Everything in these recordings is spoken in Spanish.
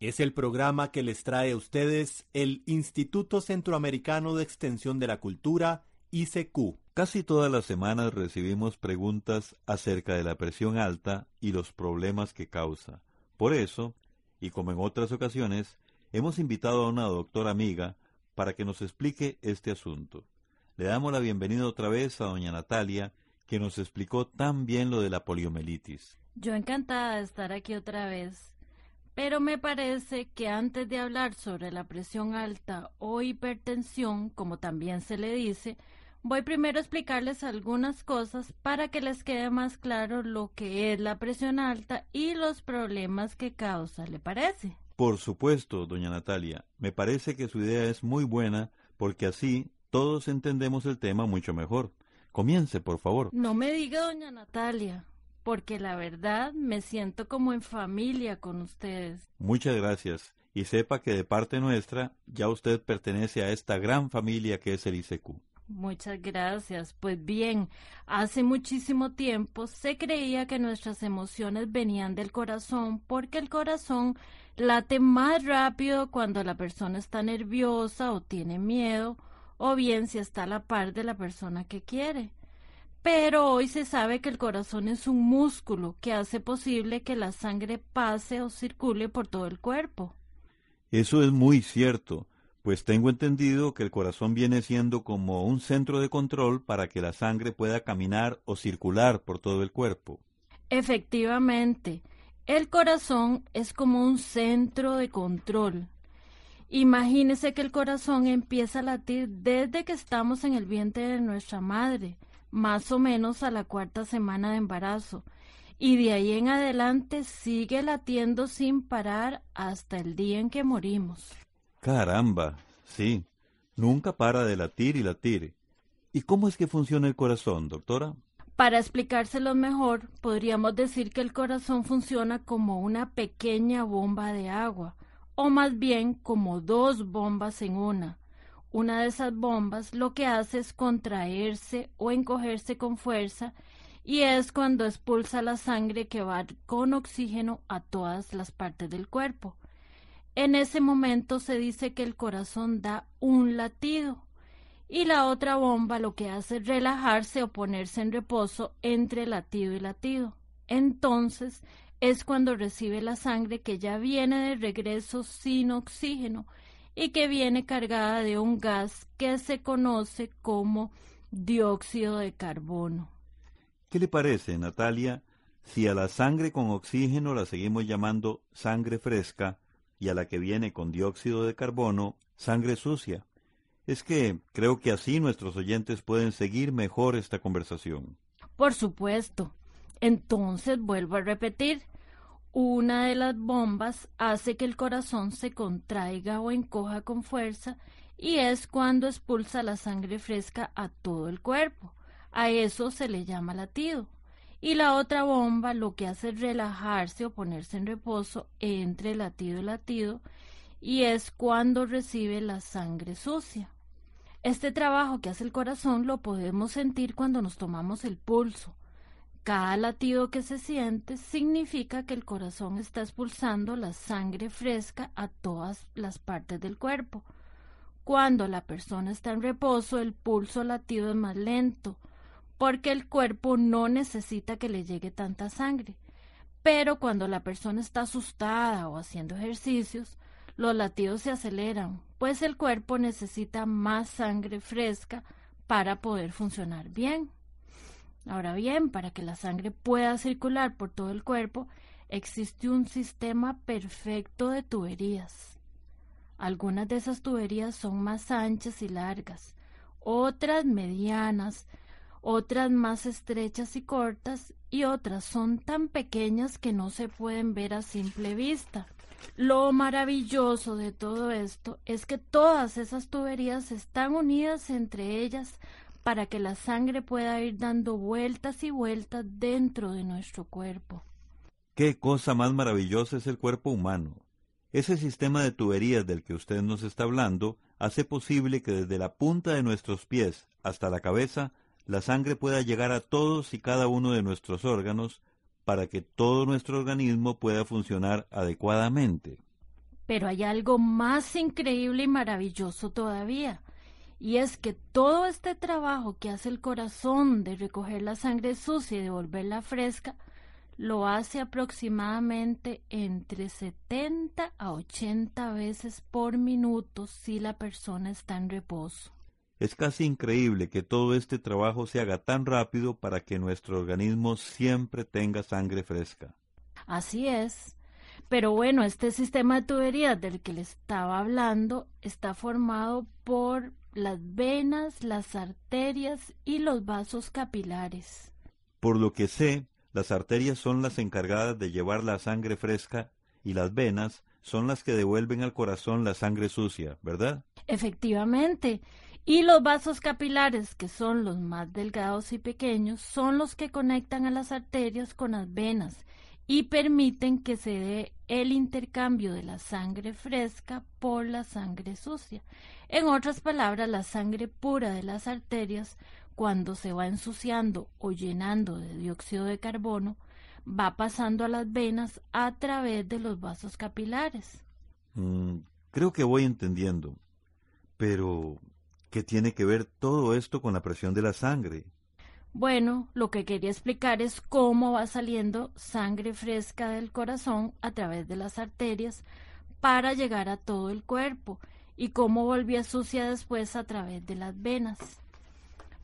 Es el programa que les trae a ustedes el Instituto Centroamericano de Extensión de la Cultura, ICQ. Casi todas las semanas recibimos preguntas acerca de la presión alta y los problemas que causa. Por eso, y como en otras ocasiones, hemos invitado a una doctora amiga para que nos explique este asunto. Le damos la bienvenida otra vez a doña Natalia, que nos explicó tan bien lo de la poliomielitis. Yo encantada de estar aquí otra vez, pero me parece que antes de hablar sobre la presión alta o hipertensión, como también se le dice, voy primero a explicarles algunas cosas para que les quede más claro lo que es la presión alta y los problemas que causa, ¿le parece? Por supuesto, doña Natalia, me parece que su idea es muy buena porque así todos entendemos el tema mucho mejor. Comience, por favor. No me diga, doña Natalia porque la verdad me siento como en familia con ustedes. Muchas gracias. Y sepa que de parte nuestra ya usted pertenece a esta gran familia que es el ICQ. Muchas gracias. Pues bien, hace muchísimo tiempo se creía que nuestras emociones venían del corazón porque el corazón late más rápido cuando la persona está nerviosa o tiene miedo o bien si está a la par de la persona que quiere. Pero hoy se sabe que el corazón es un músculo que hace posible que la sangre pase o circule por todo el cuerpo. Eso es muy cierto, pues tengo entendido que el corazón viene siendo como un centro de control para que la sangre pueda caminar o circular por todo el cuerpo. Efectivamente, el corazón es como un centro de control. Imagínese que el corazón empieza a latir desde que estamos en el vientre de nuestra madre más o menos a la cuarta semana de embarazo, y de ahí en adelante sigue latiendo sin parar hasta el día en que morimos. Caramba, sí, nunca para de latir y latir. ¿Y cómo es que funciona el corazón, doctora? Para explicárselo mejor, podríamos decir que el corazón funciona como una pequeña bomba de agua, o más bien como dos bombas en una. Una de esas bombas lo que hace es contraerse o encogerse con fuerza y es cuando expulsa la sangre que va con oxígeno a todas las partes del cuerpo. En ese momento se dice que el corazón da un latido y la otra bomba lo que hace es relajarse o ponerse en reposo entre latido y latido. Entonces es cuando recibe la sangre que ya viene de regreso sin oxígeno y que viene cargada de un gas que se conoce como dióxido de carbono. ¿Qué le parece, Natalia, si a la sangre con oxígeno la seguimos llamando sangre fresca y a la que viene con dióxido de carbono sangre sucia? Es que creo que así nuestros oyentes pueden seguir mejor esta conversación. Por supuesto. Entonces vuelvo a repetir, una de las bombas hace que el corazón se contraiga o encoja con fuerza y es cuando expulsa la sangre fresca a todo el cuerpo. A eso se le llama latido. Y la otra bomba lo que hace es relajarse o ponerse en reposo entre latido y latido y es cuando recibe la sangre sucia. Este trabajo que hace el corazón lo podemos sentir cuando nos tomamos el pulso. Cada latido que se siente significa que el corazón está expulsando la sangre fresca a todas las partes del cuerpo. Cuando la persona está en reposo, el pulso latido es más lento, porque el cuerpo no necesita que le llegue tanta sangre. Pero cuando la persona está asustada o haciendo ejercicios, los latidos se aceleran, pues el cuerpo necesita más sangre fresca para poder funcionar bien. Ahora bien, para que la sangre pueda circular por todo el cuerpo, existe un sistema perfecto de tuberías. Algunas de esas tuberías son más anchas y largas, otras medianas, otras más estrechas y cortas y otras son tan pequeñas que no se pueden ver a simple vista. Lo maravilloso de todo esto es que todas esas tuberías están unidas entre ellas para que la sangre pueda ir dando vueltas y vueltas dentro de nuestro cuerpo. Qué cosa más maravillosa es el cuerpo humano. Ese sistema de tuberías del que usted nos está hablando hace posible que desde la punta de nuestros pies hasta la cabeza la sangre pueda llegar a todos y cada uno de nuestros órganos para que todo nuestro organismo pueda funcionar adecuadamente. Pero hay algo más increíble y maravilloso todavía, y es que todo este trabajo que hace el corazón de recoger la sangre sucia y devolverla fresca, lo hace aproximadamente entre 70 a 80 veces por minuto si la persona está en reposo. Es casi increíble que todo este trabajo se haga tan rápido para que nuestro organismo siempre tenga sangre fresca. Así es. Pero bueno, este sistema de tuberías del que le estaba hablando está formado por las venas, las arterias y los vasos capilares. Por lo que sé, las arterias son las encargadas de llevar la sangre fresca y las venas son las que devuelven al corazón la sangre sucia, ¿verdad? Efectivamente. Y los vasos capilares, que son los más delgados y pequeños, son los que conectan a las arterias con las venas y permiten que se dé el intercambio de la sangre fresca por la sangre sucia. En otras palabras, la sangre pura de las arterias, cuando se va ensuciando o llenando de dióxido de carbono, va pasando a las venas a través de los vasos capilares. Mm, creo que voy entendiendo. Pero, ¿Qué tiene que ver todo esto con la presión de la sangre? Bueno, lo que quería explicar es cómo va saliendo sangre fresca del corazón a través de las arterias para llegar a todo el cuerpo y cómo volvía sucia después a través de las venas.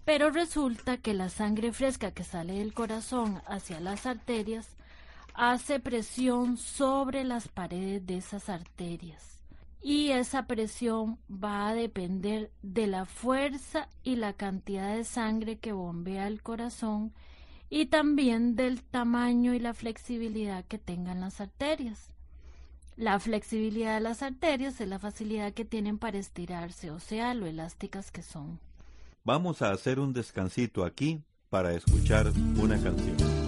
Pero resulta que la sangre fresca que sale del corazón hacia las arterias hace presión sobre las paredes de esas arterias y esa presión va a depender de la fuerza y la cantidad de sangre que bombea el corazón y también del tamaño y la flexibilidad que tengan las arterias. La flexibilidad de las arterias es la facilidad que tienen para estirarse, o sea, lo elásticas que son. Vamos a hacer un descansito aquí para escuchar una canción.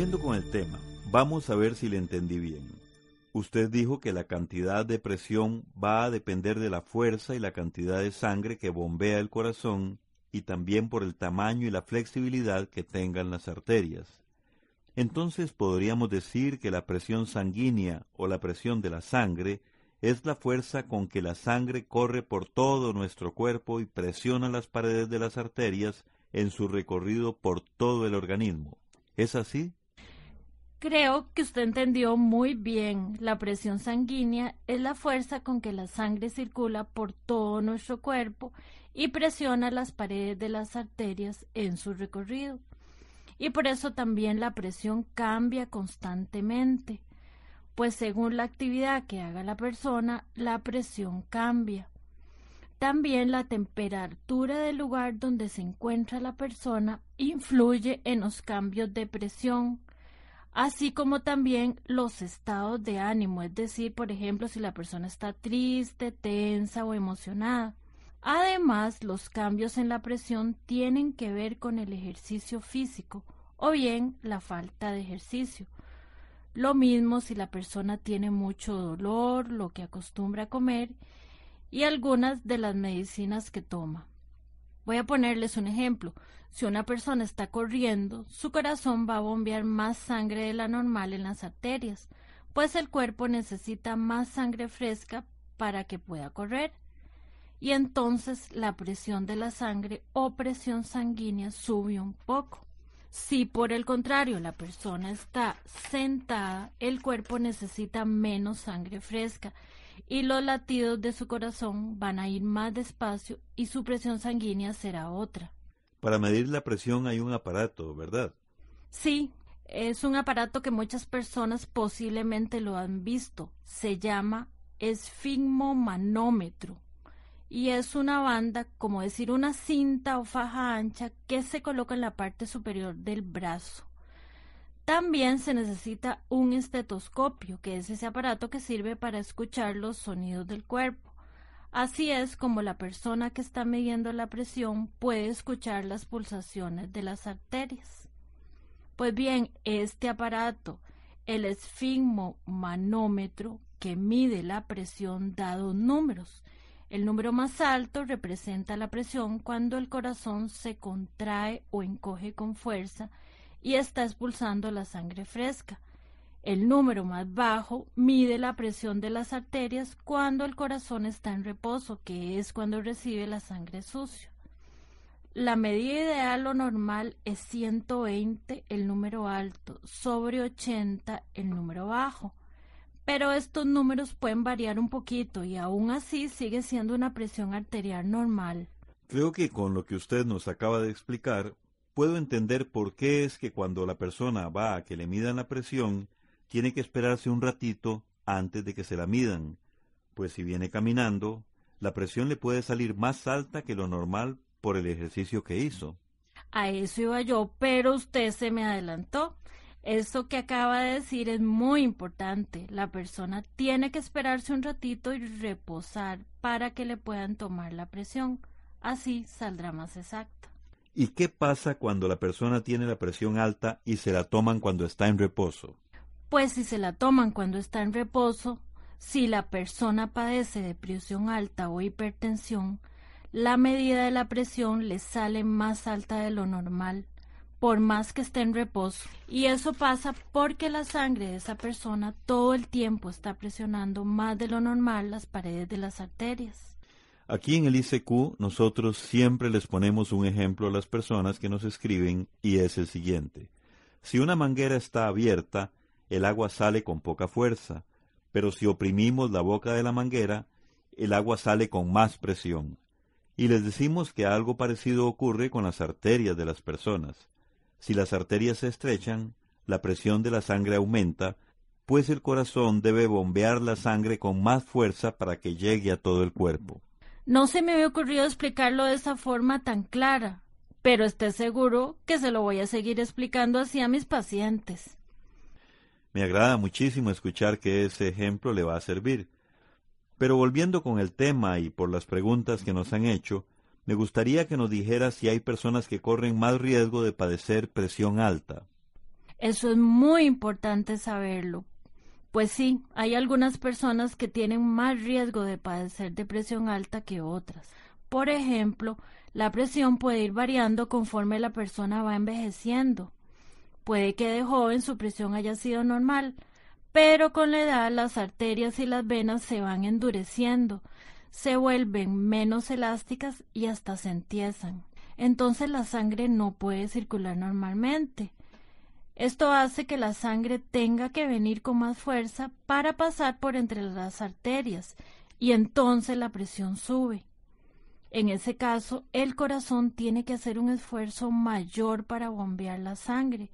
Volviendo con el tema, vamos a ver si le entendí bien. Usted dijo que la cantidad de presión va a depender de la fuerza y la cantidad de sangre que bombea el corazón y también por el tamaño y la flexibilidad que tengan las arterias. Entonces podríamos decir que la presión sanguínea o la presión de la sangre es la fuerza con que la sangre corre por todo nuestro cuerpo y presiona las paredes de las arterias en su recorrido por todo el organismo. ¿Es así? Creo que usted entendió muy bien. La presión sanguínea es la fuerza con que la sangre circula por todo nuestro cuerpo y presiona las paredes de las arterias en su recorrido. Y por eso también la presión cambia constantemente, pues según la actividad que haga la persona, la presión cambia. También la temperatura del lugar donde se encuentra la persona influye en los cambios de presión, así como también los estados de ánimo, es decir, por ejemplo, si la persona está triste, tensa o emocionada. Además, los cambios en la presión tienen que ver con el ejercicio físico o bien la falta de ejercicio. Lo mismo si la persona tiene mucho dolor, lo que acostumbra a comer y algunas de las medicinas que toma. Voy a ponerles un ejemplo. Si una persona está corriendo, su corazón va a bombear más sangre de la normal en las arterias, pues el cuerpo necesita más sangre fresca para que pueda correr y entonces la presión de la sangre o presión sanguínea sube un poco. Si por el contrario la persona está sentada, el cuerpo necesita menos sangre fresca y los latidos de su corazón van a ir más despacio y su presión sanguínea será otra. Para medir la presión hay un aparato, ¿verdad? Sí, es un aparato que muchas personas posiblemente lo han visto. Se llama esfigmomanómetro y es una banda, como decir una cinta o faja ancha que se coloca en la parte superior del brazo. También se necesita un estetoscopio, que es ese aparato que sirve para escuchar los sonidos del cuerpo. Así es como la persona que está midiendo la presión puede escuchar las pulsaciones de las arterias. Pues bien, este aparato, el esfigmomanómetro, que mide la presión da dos números, el número más alto representa la presión cuando el corazón se contrae o encoge con fuerza y está expulsando la sangre fresca. El número más bajo mide la presión de las arterias cuando el corazón está en reposo, que es cuando recibe la sangre sucia. La medida ideal o normal es 120, el número alto, sobre 80, el número bajo pero estos números pueden variar un poquito y aún así sigue siendo una presión arterial normal. Creo que con lo que usted nos acaba de explicar, puedo entender por qué es que cuando la persona va a que le midan la presión, tiene que esperarse un ratito antes de que se la midan, pues si viene caminando, la presión le puede salir más alta que lo normal por el ejercicio que hizo. A eso iba yo, pero usted se me adelantó. Eso que acaba de decir es muy importante. La persona tiene que esperarse un ratito y reposar para que le puedan tomar la presión. Así saldrá más exacta. ¿Y qué pasa cuando la persona tiene la presión alta y se la toman cuando está en reposo? Pues si se la toman cuando está en reposo, si la persona padece de presión alta o hipertensión, la medida de la presión le sale más alta de lo normal por más que esté en reposo. Y eso pasa porque la sangre de esa persona todo el tiempo está presionando más de lo normal las paredes de las arterias. Aquí en el ICQ nosotros siempre les ponemos un ejemplo a las personas que nos escriben y es el siguiente. Si una manguera está abierta, el agua sale con poca fuerza, pero si oprimimos la boca de la manguera, el agua sale con más presión. Y les decimos que algo parecido ocurre con las arterias de las personas. Si las arterias se estrechan, la presión de la sangre aumenta, pues el corazón debe bombear la sangre con más fuerza para que llegue a todo el cuerpo. No se me había ocurrido explicarlo de esa forma tan clara, pero esté seguro que se lo voy a seguir explicando así a mis pacientes. Me agrada muchísimo escuchar que ese ejemplo le va a servir. Pero volviendo con el tema y por las preguntas que nos han hecho, me gustaría que nos dijera si hay personas que corren más riesgo de padecer presión alta. Eso es muy importante saberlo. Pues sí, hay algunas personas que tienen más riesgo de padecer de presión alta que otras. Por ejemplo, la presión puede ir variando conforme la persona va envejeciendo. Puede que de joven su presión haya sido normal, pero con la edad las arterias y las venas se van endureciendo, se vuelven menos elásticas y hasta se entiezan. Entonces la sangre no puede circular normalmente. Esto hace que la sangre tenga que venir con más fuerza para pasar por entre las arterias y entonces la presión sube. En ese caso, el corazón tiene que hacer un esfuerzo mayor para bombear la sangre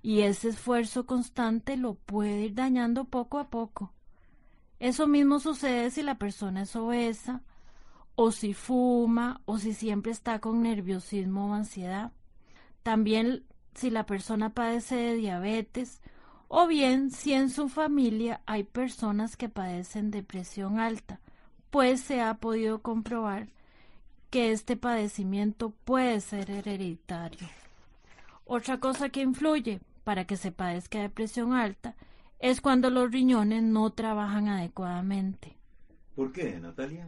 y ese esfuerzo constante lo puede ir dañando poco a poco. Eso mismo sucede si la persona es obesa, o si fuma, o si siempre está con nerviosismo o ansiedad. También si la persona padece de diabetes, o bien si en su familia hay personas que padecen de presión alta, pues se ha podido comprobar que este padecimiento puede ser hereditario. Otra cosa que influye para que se padezca de presión alta es cuando los riñones no trabajan adecuadamente. ¿Por qué, Natalia?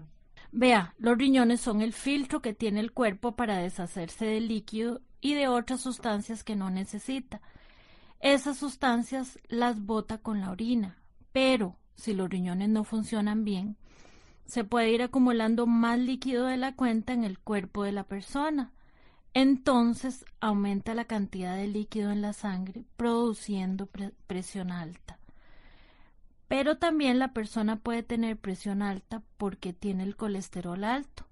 Vea, los riñones son el filtro que tiene el cuerpo para deshacerse del líquido y de otras sustancias que no necesita. Esas sustancias las bota con la orina, pero si los riñones no funcionan bien, se puede ir acumulando más líquido de la cuenta en el cuerpo de la persona. Entonces aumenta la cantidad de líquido en la sangre, produciendo presión alta. Pero también la persona puede tener presión alta porque tiene el colesterol alto.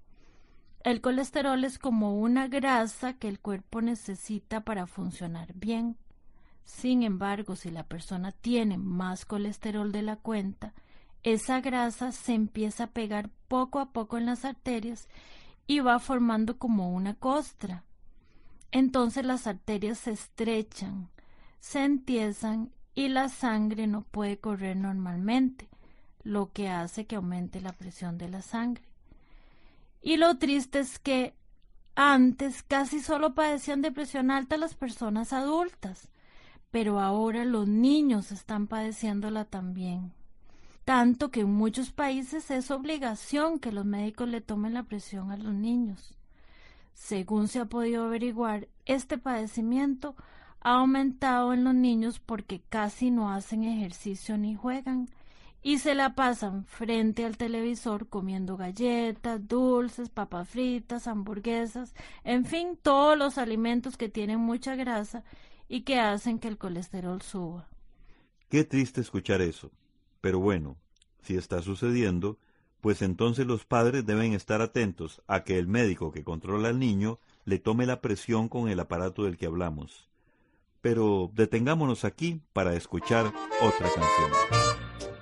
El colesterol es como una grasa que el cuerpo necesita para funcionar bien. Sin embargo, si la persona tiene más colesterol de la cuenta, esa grasa se empieza a pegar poco a poco en las arterias y va formando como una costra. Entonces las arterias se estrechan, se entiezan y la sangre no puede correr normalmente, lo que hace que aumente la presión de la sangre. Y lo triste es que antes casi solo padecían de presión alta las personas adultas, pero ahora los niños están padeciéndola también. Tanto que en muchos países es obligación que los médicos le tomen la presión a los niños. Según se ha podido averiguar, este padecimiento ha aumentado en los niños porque casi no hacen ejercicio ni juegan y se la pasan frente al televisor comiendo galletas, dulces, papas fritas, hamburguesas, en fin, todos los alimentos que tienen mucha grasa y que hacen que el colesterol suba. Qué triste escuchar eso. Pero bueno, si está sucediendo, pues entonces los padres deben estar atentos a que el médico que controla al niño le tome la presión con el aparato del que hablamos pero detengámonos aquí para escuchar otra canción.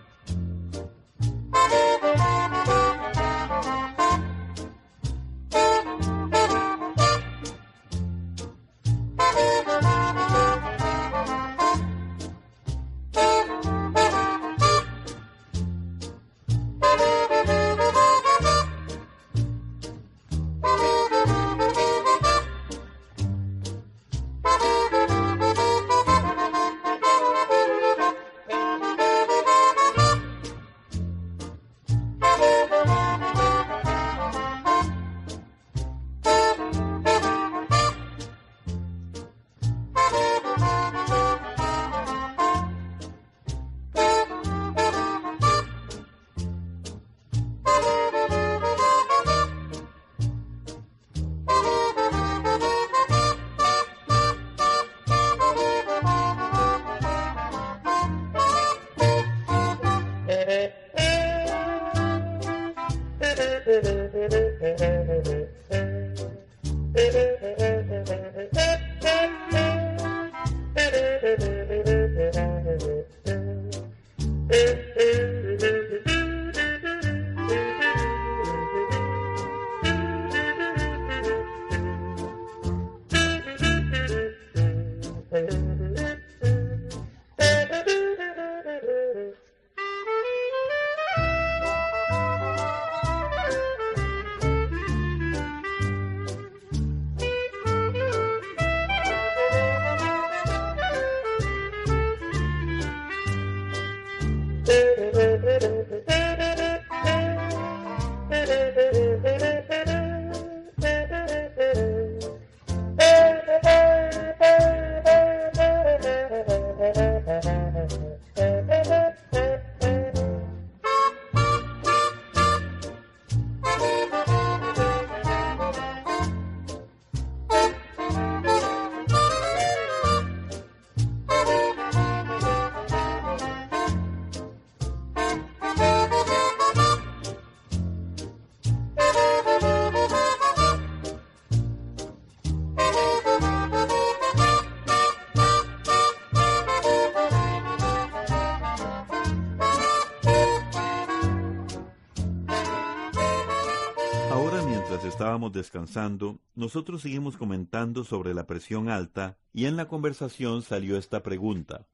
Estábamos descansando, nosotros seguimos comentando sobre la presión alta y en la conversación salió esta pregunta.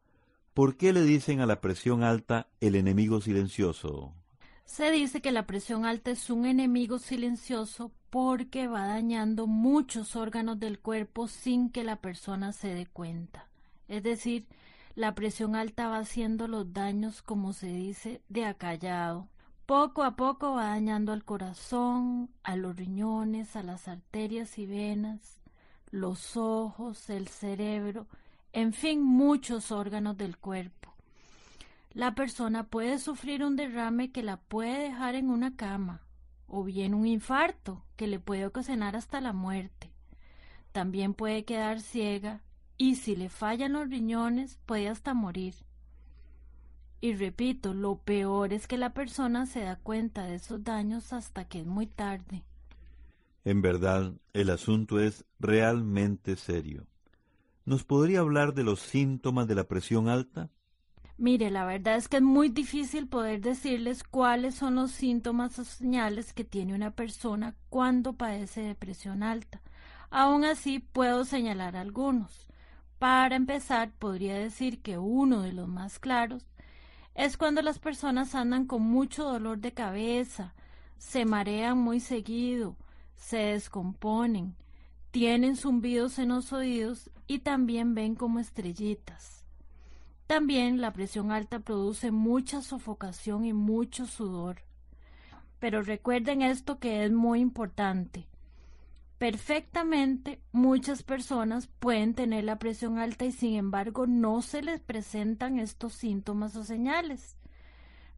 ¿Por qué le dicen a la presión alta el enemigo silencioso? Se dice que la presión alta es un enemigo silencioso porque va dañando muchos órganos del cuerpo sin que la persona se dé cuenta. Es decir, la presión alta va haciendo los daños, como se dice, de acallado. Poco a poco va dañando al corazón, a los riñones, a las arterias y venas, los ojos, el cerebro, en fin, muchos órganos del cuerpo. La persona puede sufrir un derrame que la puede dejar en una cama, o bien un infarto que le puede ocasionar hasta la muerte. También puede quedar ciega y si le fallan los riñones puede hasta morir. Y repito, lo peor es que la persona se da cuenta de esos daños hasta que es muy tarde. En verdad, el asunto es realmente serio. ¿Nos podría hablar de los síntomas de la presión alta? Mire, la verdad es que es muy difícil poder decirles cuáles son los síntomas o señales que tiene una persona cuando padece de presión alta. Aún así, puedo señalar algunos. Para empezar, podría decir que uno de los más claros es cuando las personas andan con mucho dolor de cabeza, se marean muy seguido, se descomponen, tienen zumbidos en los oídos y también ven como estrellitas. También la presión alta produce mucha sofocación y mucho sudor. Pero recuerden esto que es muy importante. Perfectamente muchas personas pueden tener la presión alta y sin embargo no se les presentan estos síntomas o señales.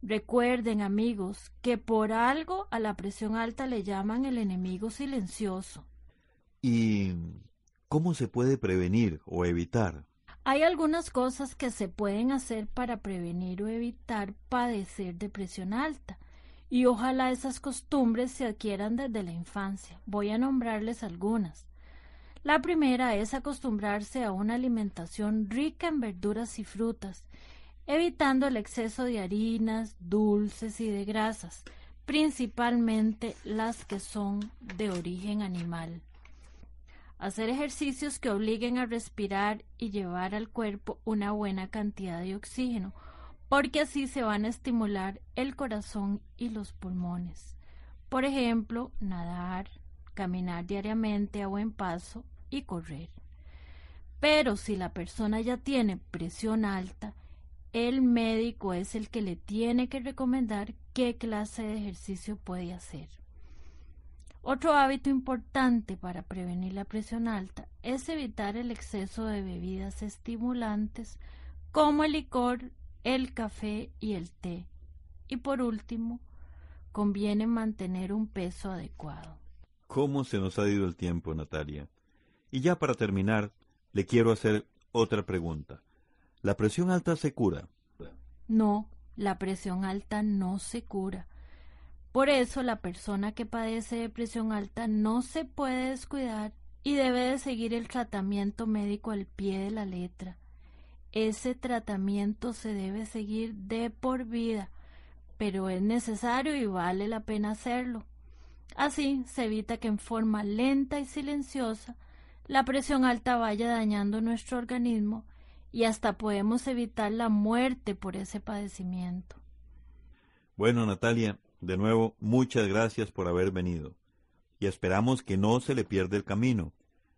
Recuerden amigos que por algo a la presión alta le llaman el enemigo silencioso. ¿Y cómo se puede prevenir o evitar? Hay algunas cosas que se pueden hacer para prevenir o evitar padecer de presión alta y ojalá esas costumbres se adquieran desde la infancia. Voy a nombrarles algunas. La primera es acostumbrarse a una alimentación rica en verduras y frutas, evitando el exceso de harinas, dulces y de grasas, principalmente las que son de origen animal. Hacer ejercicios que obliguen a respirar y llevar al cuerpo una buena cantidad de oxígeno, porque así se van a estimular el corazón y los pulmones. Por ejemplo, nadar, caminar diariamente a buen paso y correr. Pero si la persona ya tiene presión alta, el médico es el que le tiene que recomendar qué clase de ejercicio puede hacer. Otro hábito importante para prevenir la presión alta es evitar el exceso de bebidas estimulantes como el licor, el café y el té. Y por último, conviene mantener un peso adecuado. ¿Cómo se nos ha ido el tiempo, Natalia? Y ya para terminar, le quiero hacer otra pregunta. ¿La presión alta se cura? No, la presión alta no se cura. Por eso la persona que padece de presión alta no se puede descuidar y debe de seguir el tratamiento médico al pie de la letra. Ese tratamiento se debe seguir de por vida, pero es necesario y vale la pena hacerlo. Así se evita que en forma lenta y silenciosa la presión alta vaya dañando nuestro organismo y hasta podemos evitar la muerte por ese padecimiento. Bueno, Natalia, de nuevo, muchas gracias por haber venido. Y esperamos que no se le pierda el camino,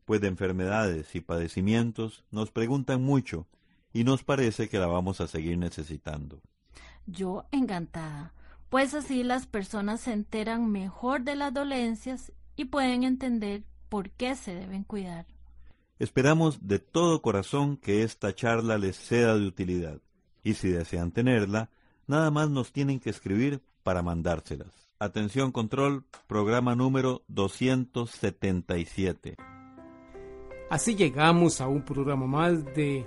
pues de enfermedades y padecimientos nos preguntan mucho y nos parece que la vamos a seguir necesitando. Yo encantada, pues así las personas se enteran mejor de las dolencias y pueden entender por qué se deben cuidar. Esperamos de todo corazón que esta charla les sea de utilidad. Y si desean tenerla, nada más nos tienen que escribir para mandárselas. Atención control, programa número 277. Así llegamos a un programa más de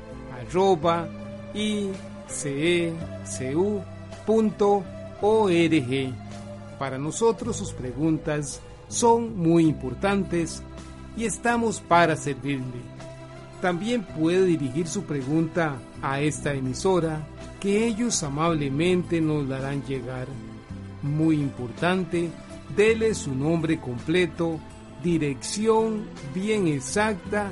arroba icecu.org. Para nosotros sus preguntas son muy importantes y estamos para servirle. También puede dirigir su pregunta a esta emisora que ellos amablemente nos la harán llegar. Muy importante, dele su nombre completo, dirección bien exacta